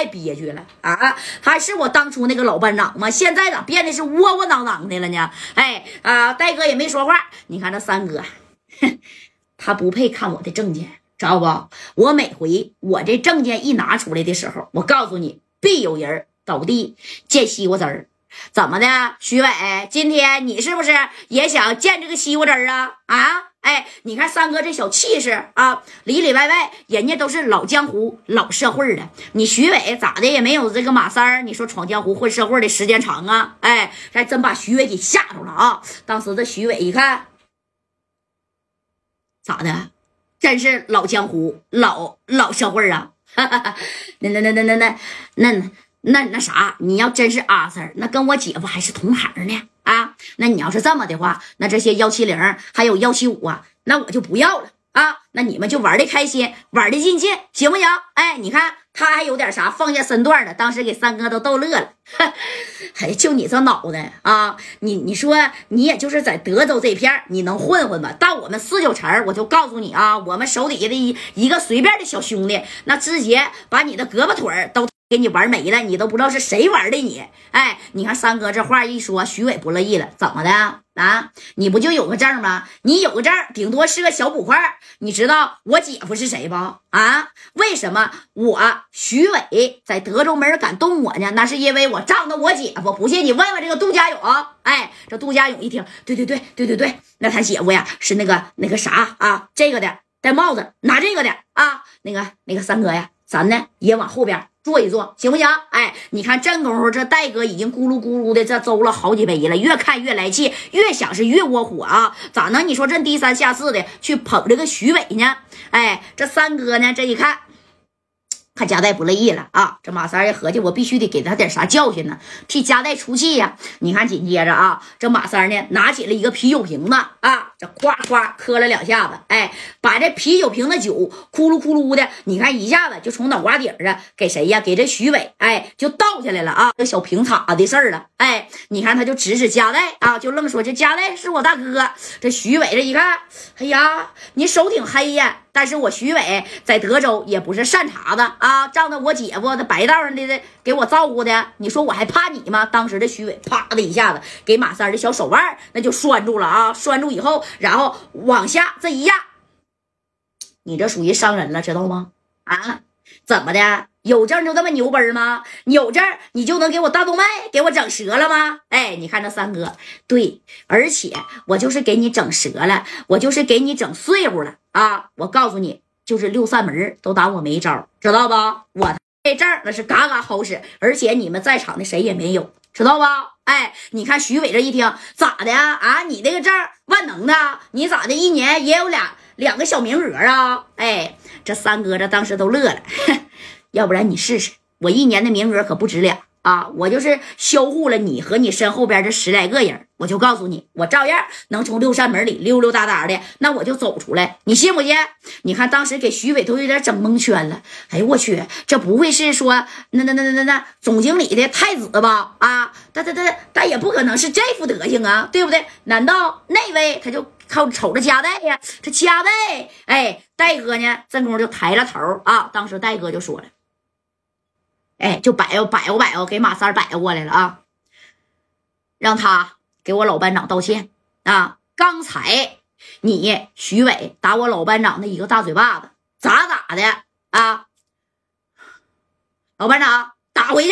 太憋屈了啊！还是我当初那个老班长吗？现在咋变得是窝窝囊囊的了呢？哎啊，戴哥也没说话。你看这三哥，他不配看我的证件，知道不？我每回我这证件一拿出来的时候，我告诉你，必有人倒地见西瓜汁儿。怎么的，徐伟？今天你是不是也想见这个西瓜汁儿啊？啊？哎，你看三哥这小气势啊，里里外外人家都是老江湖、老社会的。你徐伟咋的也没有这个马三儿，你说闯江湖、混社会的时间长啊？哎，还真把徐伟给吓着了啊！当时这徐伟一看，咋的？真是老江湖、老老社会啊！那那那那那那那那那啥，你要真是阿 Sir，那跟我姐夫还是同行呢。啊，那你要是这么的话，那这些幺七零还有幺七五啊，那我就不要了啊。那你们就玩的开心，玩的尽兴，行不行？哎，你看他还有点啥放下身段的，当时给三哥都逗乐了。哎，就你这脑袋啊，你你说你也就是在德州这片你能混混吧？到我们四九城，我就告诉你啊，我们手底下的一一个随便的小兄弟，那直接把你的胳膊腿都。给你玩没了，你都不知道是谁玩的你。哎，你看三哥这话一说，徐伟不乐意了，怎么的啊？你不就有个证吗？你有个证，顶多是个小捕快。你知道我姐夫是谁不？啊？为什么我徐伟在德州没人敢动我呢？那是因为我仗着我姐夫。不信你问问这个杜家勇。哎，这杜家勇一听，对对对对对对，那他姐夫呀是那个那个啥啊，这个的戴帽子拿这个的啊，那个那个三哥呀，咱呢也往后边。坐一坐行不行？哎，你看正功夫，这戴哥已经咕噜咕噜的这邹了好几杯了，越看越来气，越想是越窝火啊！咋能？你说这低三下四的去捧这个徐伟呢？哎，这三哥呢？这一看。他夹带不乐意了啊！这马三一合计，我必须得给他点啥教训呢，替夹带出气呀！你看，紧接着啊，这马三呢，拿起了一个啤酒瓶子啊，这夸夸磕了两下子，哎，把这啤酒瓶的酒咕噜咕噜的，你看一下子就从脑瓜顶上给谁呀？给这徐伟，哎，就倒下来了啊！这小瓶塔的事儿了，哎，你看他就指指夹带啊，就愣说这夹带是我大哥。这徐伟这一看，哎呀，你手挺黑呀！但是我徐伟在德州也不是善茬子啊，仗着我姐夫那白道上的给我照顾的，你说我还怕你吗？当时的徐伟啪的一下子给马三的小手腕那就拴住了啊，拴住以后，然后往下这一压，你这属于伤人了，知道吗？啊，怎么的？有证就这么牛奔吗？有证你就能给我大动脉给我整折了吗？哎，你看这三哥，对，而且我就是给你整折了，我就是给你整碎乎了啊！我告诉你，就是六扇门都打我没招，知道不？我这证那是嘎嘎好使，而且你们在场的谁也没有，知道吧？哎，你看徐伟这一听咋的啊？你那个证万能的，你咋的？一年也有俩两个小名额啊？哎，这三哥这当时都乐了。要不然你试试，我一年的名额可不止俩啊！我就是销户了你和你身后边这十来个人，我就告诉你，我照样能从六扇门里溜溜达达的，那我就走出来，你信不信？你看当时给徐伟都有点整蒙圈了。哎呦我去，这不会是说那那那那那那总经理的太子吧？啊，但但但但也不可能是这副德行啊，对不对？难道那位他就靠瞅着加代呀？这加代，哎，戴哥呢？这功夫就抬了头啊！当时戴哥就说了。哎，就摆悠摆悠摆悠，给马三摆过来了啊！让他给我老班长道歉啊！刚才你徐伟打我老班长的一个大嘴巴子，咋咋的啊？老班长打回去！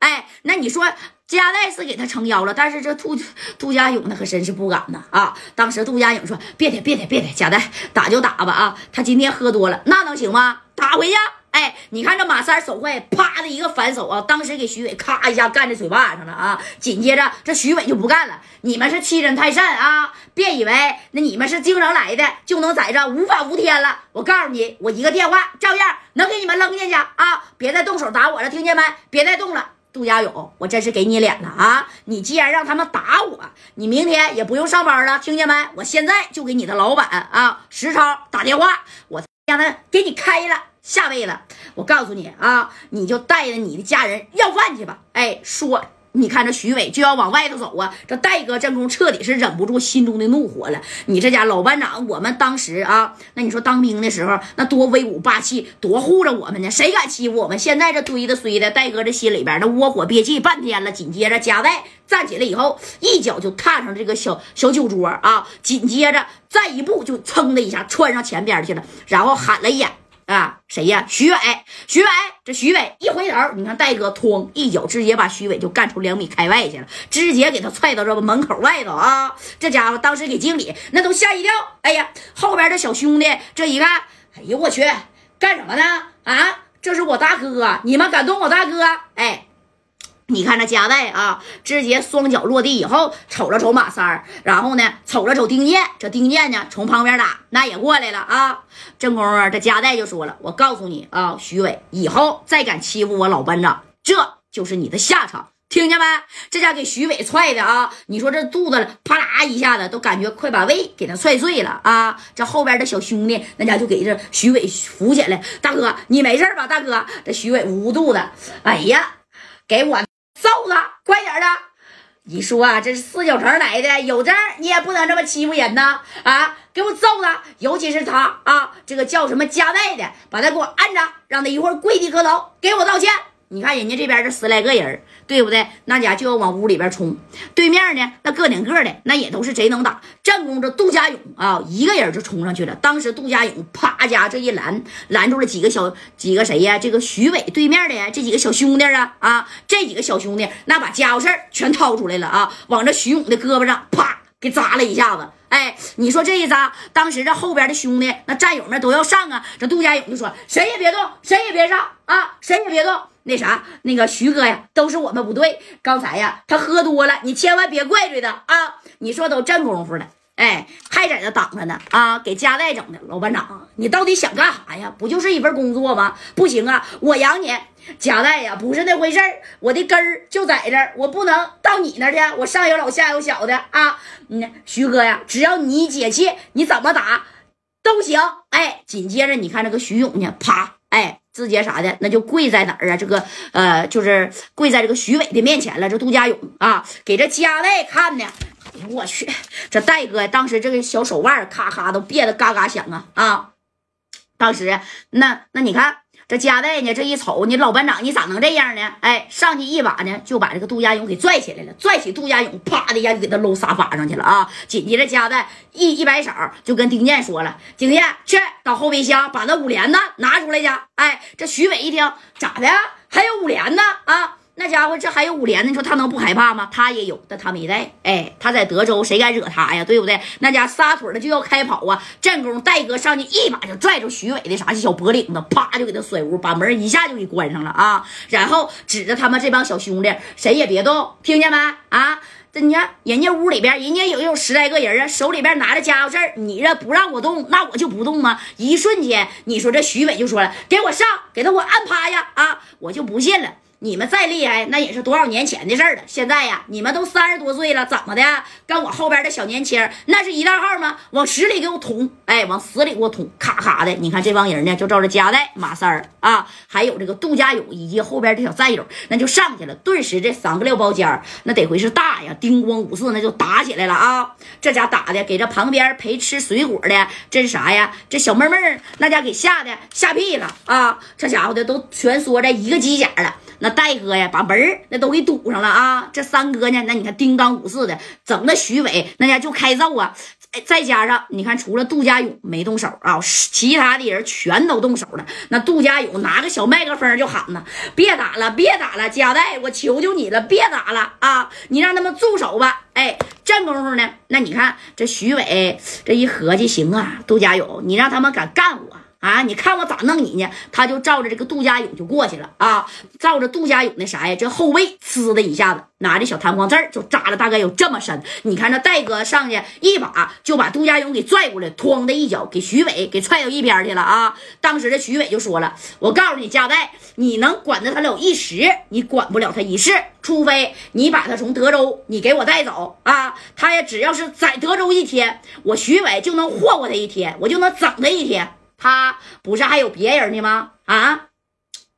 哎，那你说加代是给他撑腰了，但是这杜杜家勇那可真是不敢呐啊！当时杜家勇说：“别的别的别的，加代打就打吧啊！他今天喝多了，那能行吗？打回去！”哎，你看这马三手快，啪的一个反手啊！当时给徐伟咔一下干在嘴巴上了啊！紧接着这徐伟就不干了，你们是欺人太甚啊！别以为那你们是京城来的就能在这无法无天了！我告诉你，我一个电话照样能给你们扔进去啊！别再动手打我了，听见没？别再动了，杜家勇，我真是给你脸了啊！你既然让他们打我，你明天也不用上班了，听见没？我现在就给你的老板啊石超打电话，我让他给你开了。下辈子，我告诉你啊，你就带着你的家人要饭去吧。哎，说你看这徐伟就要往外头走啊，这戴哥正宫彻底是忍不住心中的怒火了。你这家老班长，我们当时啊，那你说当兵的时候那多威武霸气，多护着我们呢，谁敢欺负我们？现在这堆的堆的，戴哥这心里边那窝火憋气半天了。紧接着加代站起来以后，一脚就踏上这个小小酒桌啊，紧接着再一步就噌的一下窜上前边去了，然后喊了一眼。啊，谁呀？徐伟，徐伟，这徐伟一回头，你看戴哥哐一脚直接把徐伟就干出两米开外去了，直接给他踹到这门口外头啊！这家伙当时给经理那都吓一跳。哎呀，后边这小兄弟这一看，哎呦我去，干什么呢？啊，这是我大哥，你们敢动我大哥？哎。你看这加代啊，直接双脚落地以后，瞅了瞅马三儿，然后呢，瞅了瞅丁健，这丁健呢，从旁边打，那也过来了啊。正功啊，这加代就说了：“我告诉你啊，徐伟，以后再敢欺负我老班长，这就是你的下场，听见没？”这家给徐伟踹的啊，你说这肚子啪啦一下子，都感觉快把胃给他踹碎了啊。这后边的小兄弟，那家就给这徐伟扶起来，大哥，你没事吧？大哥，这徐伟捂肚子，哎呀，给我。你说啊，这是四九城来的，有证你也不能这么欺负人呐！啊，给我揍他！尤其是他啊，这个叫什么加代的，把他给我按着，让他一会儿跪地磕头，给我道歉。你看人家这边这十来个人，对不对？那家就要往屋里边冲。对面呢，那个顶个的那也都是贼能打。正宫这杜家勇啊，一个人就冲上去了。当时杜家勇啪家这一拦，拦住了几个小几个谁呀？这个徐伟对面的这几个小兄弟啊啊，这几个小兄弟那把家伙事儿全掏出来了啊，往这徐勇的胳膊上啪给扎了一下子。哎，你说这一扎，当时这后边的兄弟那战友们都要上啊。这杜家勇就说：“谁也别动，谁也别上啊，谁也别动。”那啥，那个徐哥呀，都是我们不对。刚才呀，他喝多了，你千万别怪罪他啊！你说都这功夫了，哎，还在这挡着呢啊！给加代整的，老班长，你到底想干啥呀？不就是一份工作吗？不行啊，我养你，加代呀，不是那回事儿。我的根儿就在这儿，我不能到你那去。我上有老下有小的啊！嗯，徐哥呀，只要你解气，你怎么打都行。哎，紧接着你看这个徐勇呢，啪，哎。字节啥的，那就跪在哪儿啊？这个呃，就是跪在这个徐伟的面前了。这杜家勇啊，给这家代看的。我去，这戴哥当时这个小手腕咔咔都别的嘎嘎响啊啊！当时那那你看。这加代呢？这一瞅，你老班长，你咋能这样呢？哎，上去一把呢，就把这个杜家勇给拽起来了。拽起杜家勇，啪的一下就给他搂沙发上去了啊！紧接着加代一一摆手，就跟丁健说了：“丁健，去到后备箱把那五连呢拿出来去。”哎，这徐伟一听，咋的？还有五连呢？啊！那家伙这还有五连呢，你说他能不害怕吗？他也有，但他没带。哎，他在德州，谁敢惹他呀？对不对？那家撒腿的就要开跑啊！正宫戴哥上去一把就拽住徐伟的啥小脖领子，啪就给他甩屋，把门一下就给关上了啊！然后指着他们这帮小兄弟，谁也别动，听见没？啊！这你看人家屋里边，人家有有十来个人啊，手里边拿着家伙事儿，你这不让我动，那我就不动吗？一瞬间，你说这徐伟就说了：“给我上，给他我按趴下啊！”我就不信了。你们再厉害，那也是多少年前的事儿了。现在呀，你们都三十多岁了，怎么的？跟我后边的小年轻那是一大号吗？往死里给我捅！哎，往死里给我捅！咔咔的，你看这帮人呢，就照着夹带马三儿啊，还有这个杜家勇以及后边这小战友，那就上去了。顿时这三个料包间那得回是大呀，叮咣五四，那就打起来了啊！这家打的，给这旁边陪吃水果的，这是啥呀？这小妹妹那家给吓的吓屁了啊！这家伙的都蜷缩在一个机甲了。那戴哥呀，把门那都给堵上了啊！这三哥呢，那你看叮当五四的，整的徐伟那家就开揍啊！再加上你看，除了杜家勇没动手啊，其他的人全都动手了。那杜家勇拿个小麦克风就喊呢：“别打了，别打了，加代，我求求你了，别打了啊！你让他们住手吧！”哎，这功夫呢，那你看这徐伟这一合计，行啊，杜家勇，你让他们敢干我！啊！你看我咋弄你呢？他就照着这个杜家勇就过去了啊！照着杜家勇那啥呀，这后背呲的一下子，拿着小弹簧刺就扎了，大概有这么深。你看这戴哥上去一把就把杜家勇给拽过来，哐的一脚给徐伟给踹到一边去了啊！当时这徐伟就说了：“我告诉你，加代，你能管着他了一时，你管不了他一世，除非你把他从德州你给我带走啊！他也只要是在德州一天，我徐伟就能霍霍他一天，我就能整他一天。”他不是还有别人呢吗？啊，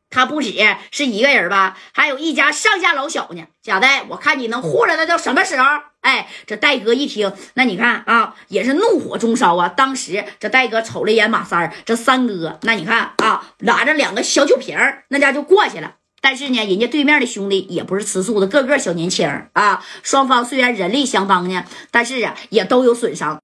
他不止是一个人吧，还有一家上下老小呢。贾代，我看你能护着他到什么时候？哎，这戴哥一听，那你看啊，也是怒火中烧啊。当时这戴哥瞅了一眼马三儿，这三哥，那你看啊，拿着两个小酒瓶儿，那家就过去了。但是呢，人家对面的兄弟也不是吃素的，个个小年轻啊。双方虽然人力相当呢，但是啊，也都有损伤。